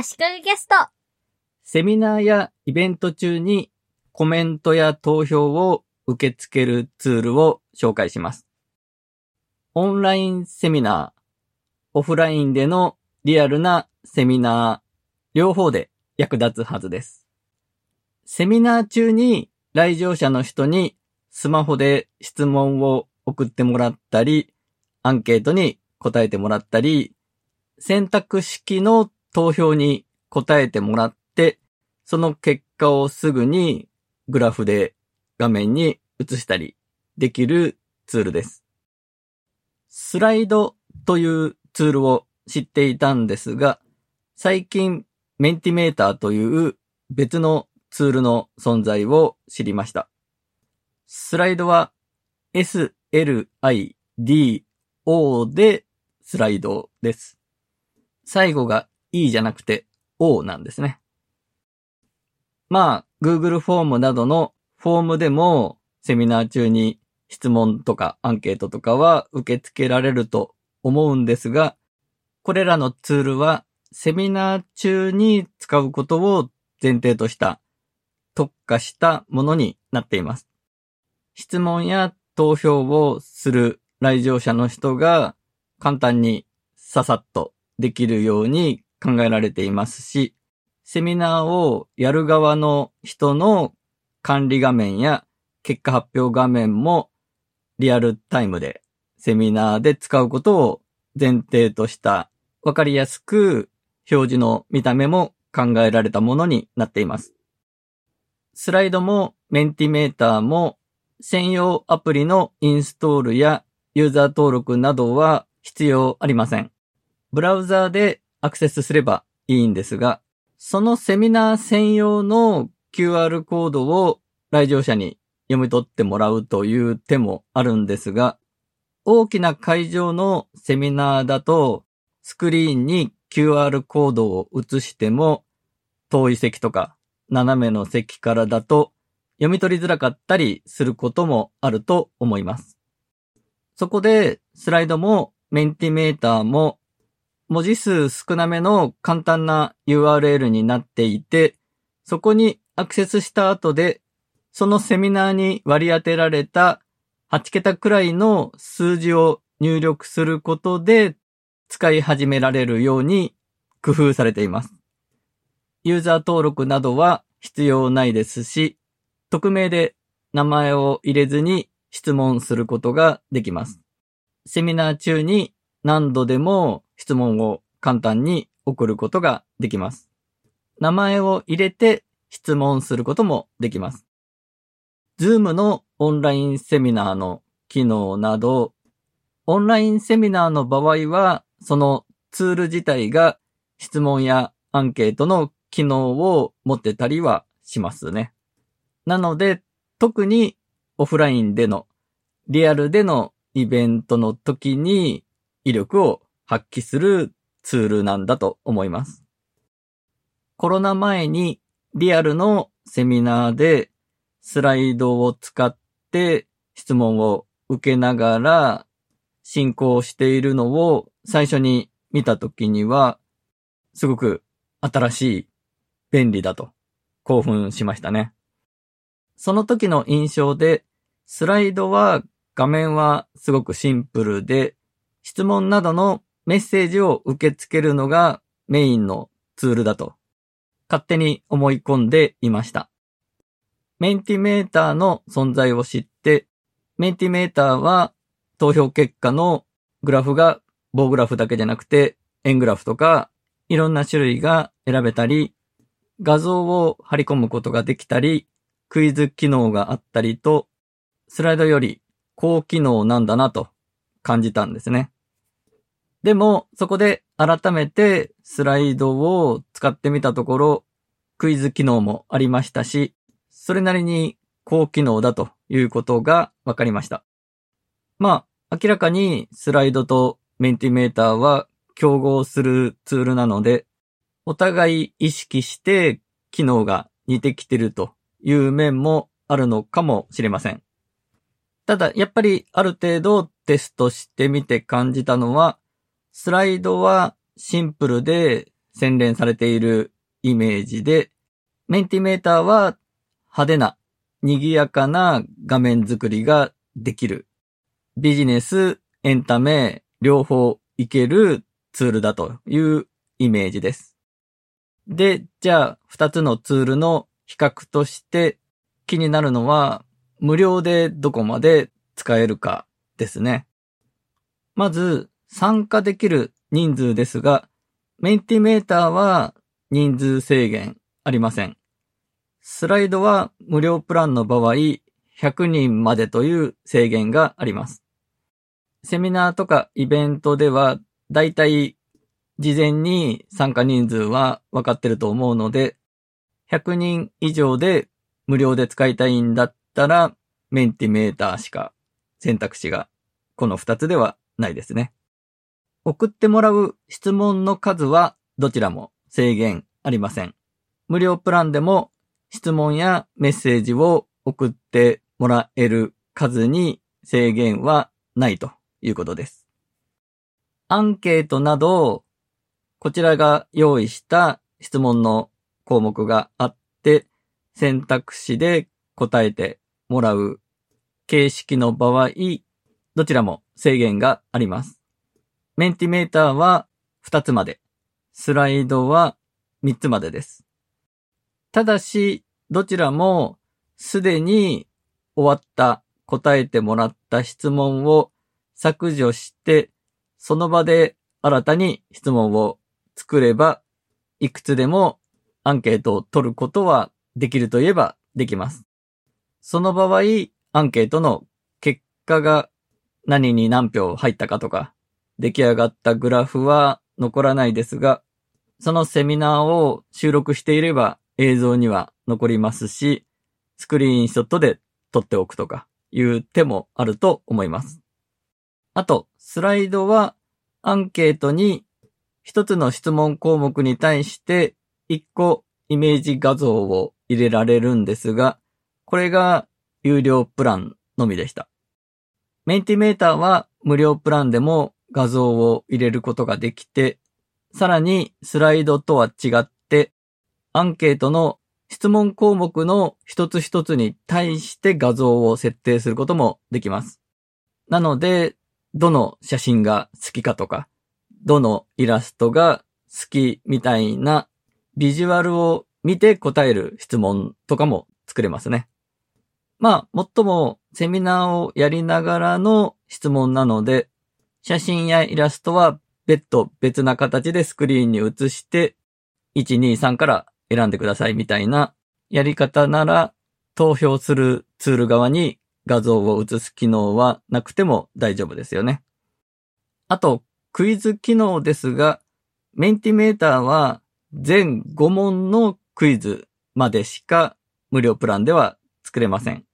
足利ゲスト。セミナーやイベント中にコメントや投票を受け付けるツールを紹介します。オンラインセミナー、オフラインでのリアルなセミナー、両方で役立つはずです。セミナー中に来場者の人にスマホで質問を送ってもらったり、アンケートに答えてもらったり、選択式の投票に答えてもらって、その結果をすぐにグラフで画面に映したりできるツールです。スライドというツールを知っていたんですが、最近メンティメーターという別のツールの存在を知りました。スライドは SLIDO でスライドです。最後が E じゃなくて O なんですね。まあ、Google フォームなどのフォームでもセミナー中に質問とかアンケートとかは受け付けられると思うんですが、これらのツールはセミナー中に使うことを前提とした特化したものになっています。質問や投票をする来場者の人が簡単にささっとできるように考えられていますし、セミナーをやる側の人の管理画面や結果発表画面もリアルタイムでセミナーで使うことを前提としたわかりやすく表示の見た目も考えられたものになっています。スライドもメンティメーターも専用アプリのインストールやユーザー登録などは必要ありません。ブラウザーでアクセスすればいいんですが、そのセミナー専用の QR コードを来場者に読み取ってもらうという手もあるんですが、大きな会場のセミナーだとスクリーンに QR コードを映しても遠い席とか斜めの席からだと読み取りづらかったりすることもあると思います。そこでスライドもメンティメーターも文字数少なめの簡単な URL になっていて、そこにアクセスした後で、そのセミナーに割り当てられた8桁くらいの数字を入力することで使い始められるように工夫されています。ユーザー登録などは必要ないですし、匿名で名前を入れずに質問することができます。セミナー中に何度でも質問を簡単に送ることができます。名前を入れて質問することもできます。Zoom のオンラインセミナーの機能など、オンラインセミナーの場合は、そのツール自体が質問やアンケートの機能を持ってたりはしますね。なので、特にオフラインでの、リアルでのイベントの時に威力を発揮するツールなんだと思います。コロナ前にリアルのセミナーでスライドを使って質問を受けながら進行しているのを最初に見た時にはすごく新しい便利だと興奮しましたね。その時の印象でスライドは画面はすごくシンプルで質問などのメッセージを受け付けるのがメインのツールだと勝手に思い込んでいました。メンティメーターの存在を知って、メンティメーターは投票結果のグラフが棒グラフだけじゃなくて円グラフとかいろんな種類が選べたり、画像を貼り込むことができたり、クイズ機能があったりと、スライドより高機能なんだなと感じたんですね。でも、そこで改めてスライドを使ってみたところ、クイズ機能もありましたし、それなりに高機能だということが分かりました。まあ、明らかにスライドとメンティメーターは競合するツールなので、お互い意識して機能が似てきてるという面もあるのかもしれません。ただ、やっぱりある程度テストしてみて感じたのは、スライドはシンプルで洗練されているイメージで、メンティメーターは派手な、賑やかな画面作りができる。ビジネス、エンタメ、両方いけるツールだというイメージです。で、じゃあ、二つのツールの比較として気になるのは、無料でどこまで使えるかですね。まず、参加できる人数ですが、メンティメーターは人数制限ありません。スライドは無料プランの場合、100人までという制限があります。セミナーとかイベントでは、だいたい事前に参加人数は分かってると思うので、100人以上で無料で使いたいんだったら、メンティメーターしか選択肢がこの2つではないですね。送ってもらう質問の数はどちらも制限ありません。無料プランでも質問やメッセージを送ってもらえる数に制限はないということです。アンケートなど、こちらが用意した質問の項目があって、選択肢で答えてもらう形式の場合、どちらも制限があります。メンティメーターは2つまで、スライドは3つまでです。ただし、どちらもすでに終わった答えてもらった質問を削除して、その場で新たに質問を作れば、いくつでもアンケートを取ることはできるといえばできます。その場合、アンケートの結果が何に何票入ったかとか、出来上がったグラフは残らないですが、そのセミナーを収録していれば映像には残りますし、スクリーンショットで撮っておくとかいう手もあると思います。あと、スライドはアンケートに一つの質問項目に対して一個イメージ画像を入れられるんですが、これが有料プランのみでした。メンティメーターは無料プランでも画像を入れることができて、さらにスライドとは違って、アンケートの質問項目の一つ一つに対して画像を設定することもできます。なので、どの写真が好きかとか、どのイラストが好きみたいなビジュアルを見て答える質問とかも作れますね。まあ、もっともセミナーをやりながらの質問なので、写真やイラストは別途別な形でスクリーンに映して、1、2、3から選んでくださいみたいなやり方なら、投票するツール側に画像を映す機能はなくても大丈夫ですよね。あと、クイズ機能ですが、メンティメーターは全5問のクイズまでしか無料プランでは作れません。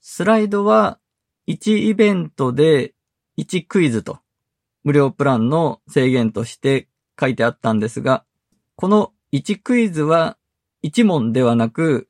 スライドは1イベントで1クイズと無料プランの制限として書いてあったんですが、この1クイズは1問ではなく、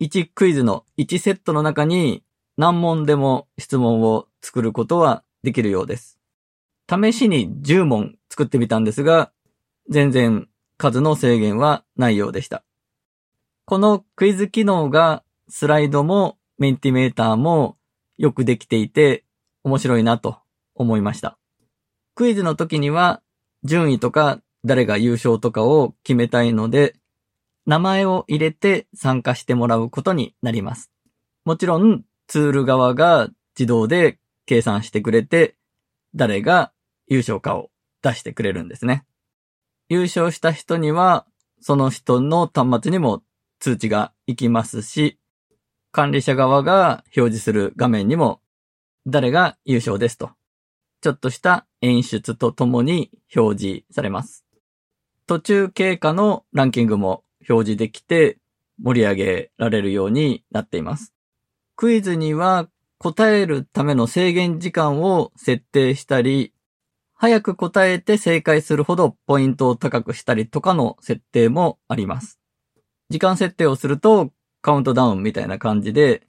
1クイズの1セットの中に何問でも質問を作ることはできるようです。試しに10問作ってみたんですが、全然数の制限はないようでした。このクイズ機能がスライドもメンティメーターもよくできていて面白いなと思いました。クイズの時には順位とか誰が優勝とかを決めたいので、名前を入れて参加してもらうことになります。もちろんツール側が自動で計算してくれて、誰が優勝かを出してくれるんですね。優勝した人には、その人の端末にも通知が行きますし、管理者側が表示する画面にも、誰が優勝ですと、ちょっとした演出とともに表示されます。途中経過のランキングも表示できて盛り上げられるようになっています。クイズには答えるための制限時間を設定したり、早く答えて正解するほどポイントを高くしたりとかの設定もあります。時間設定をするとカウントダウンみたいな感じで、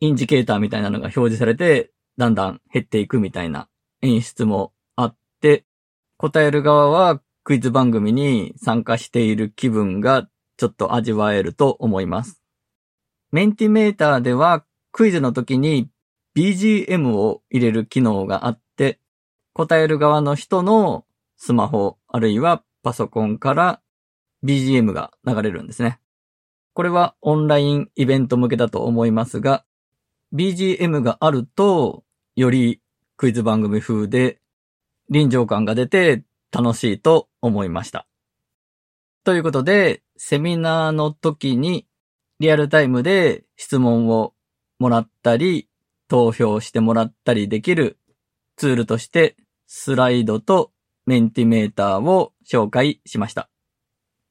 インジケーターみたいなのが表示されて、だんだん減っていくみたいな演出もあって、答える側はクイズ番組に参加している気分がちょっと味わえると思います。メンティメーターではクイズの時に BGM を入れる機能があって、答える側の人のスマホあるいはパソコンから BGM が流れるんですね。これはオンラインイベント向けだと思いますが、BGM があると、よりクイズ番組風で臨場感が出て楽しいと思いました。ということで、セミナーの時にリアルタイムで質問をもらったり、投票してもらったりできるツールとしてスライドとメンティメーターを紹介しました。